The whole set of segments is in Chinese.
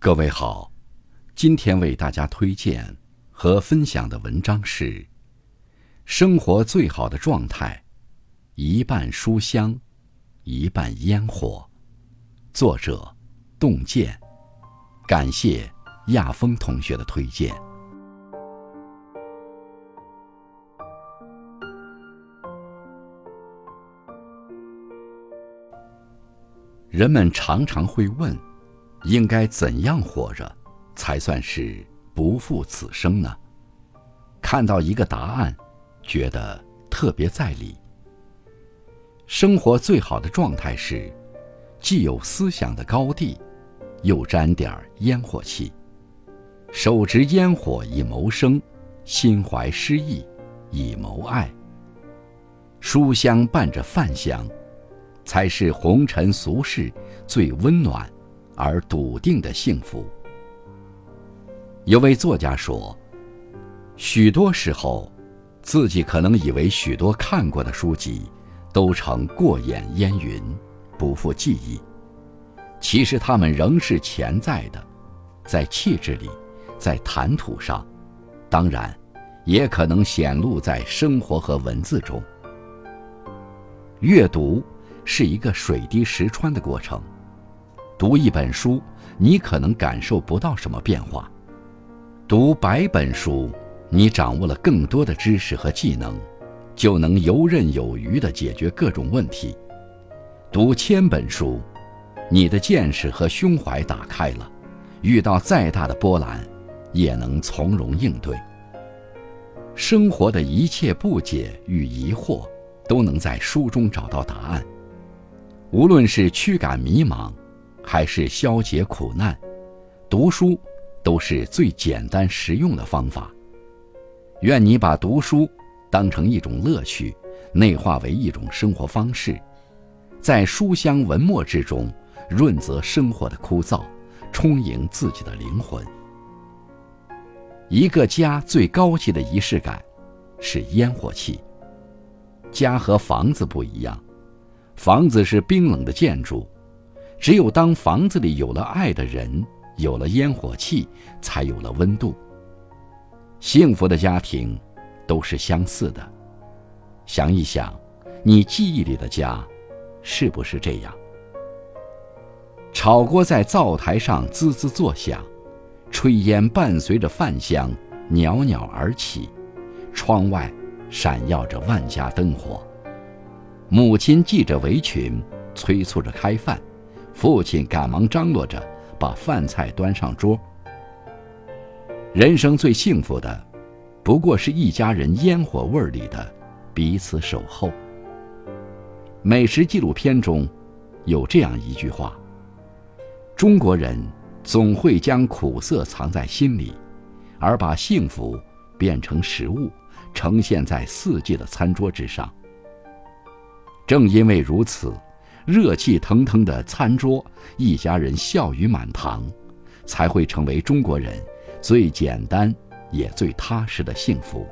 各位好，今天为大家推荐和分享的文章是《生活最好的状态：一半书香，一半烟火》，作者洞见。感谢亚峰同学的推荐。人们常常会问。应该怎样活着，才算是不负此生呢？看到一个答案，觉得特别在理。生活最好的状态是，既有思想的高地，又沾点烟火气，手执烟火以谋生，心怀诗意以谋爱。书香伴着饭香，才是红尘俗世最温暖。而笃定的幸福。有位作家说：“许多时候，自己可能以为许多看过的书籍都成过眼烟云，不复记忆。其实它们仍是潜在的，在气质里，在谈吐上，当然，也可能显露在生活和文字中。阅读是一个水滴石穿的过程。”读一本书，你可能感受不到什么变化；读百本书，你掌握了更多的知识和技能，就能游刃有余地解决各种问题；读千本书，你的见识和胸怀打开了，遇到再大的波澜，也能从容应对。生活的一切不解与疑惑，都能在书中找到答案。无论是驱赶迷茫。还是消解苦难，读书都是最简单实用的方法。愿你把读书当成一种乐趣，内化为一种生活方式，在书香文墨之中润泽生活的枯燥，充盈自己的灵魂。一个家最高级的仪式感是烟火气。家和房子不一样，房子是冰冷的建筑。只有当房子里有了爱的人，有了烟火气，才有了温度。幸福的家庭都是相似的。想一想，你记忆里的家，是不是这样？炒锅在灶台上滋滋作响，炊烟伴随着饭香袅袅而起，窗外闪耀着万家灯火。母亲系着围裙，催促着开饭。父亲赶忙张罗着，把饭菜端上桌。人生最幸福的，不过是一家人烟火味儿里的彼此守候。美食纪录片中，有这样一句话：中国人总会将苦涩藏在心里，而把幸福变成食物，呈现在四季的餐桌之上。正因为如此。热气腾腾的餐桌，一家人笑语满堂，才会成为中国人最简单也最踏实的幸福。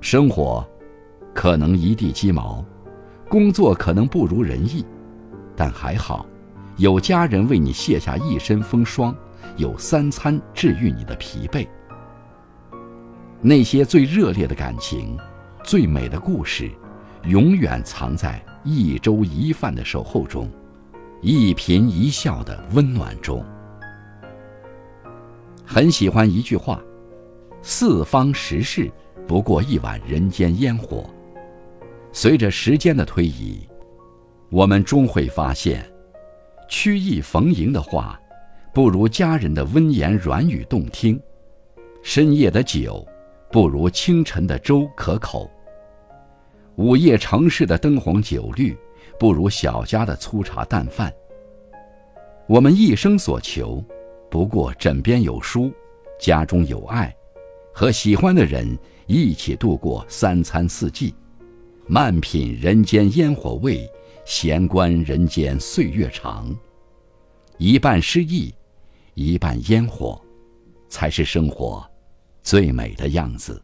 生活可能一地鸡毛，工作可能不如人意，但还好，有家人为你卸下一身风霜，有三餐治愈你的疲惫。那些最热烈的感情，最美的故事。永远藏在一粥一饭的守候中，一颦一笑的温暖中。很喜欢一句话：“四方时事不过一碗人间烟火。”随着时间的推移，我们终会发现，曲意逢迎的话，不如家人的温言软语动听；深夜的酒，不如清晨的粥可口。午夜城市的灯红酒绿，不如小家的粗茶淡饭。我们一生所求，不过枕边有书，家中有爱，和喜欢的人一起度过三餐四季，慢品人间烟火味，闲观人间岁月长。一半诗意，一半烟火，才是生活最美的样子。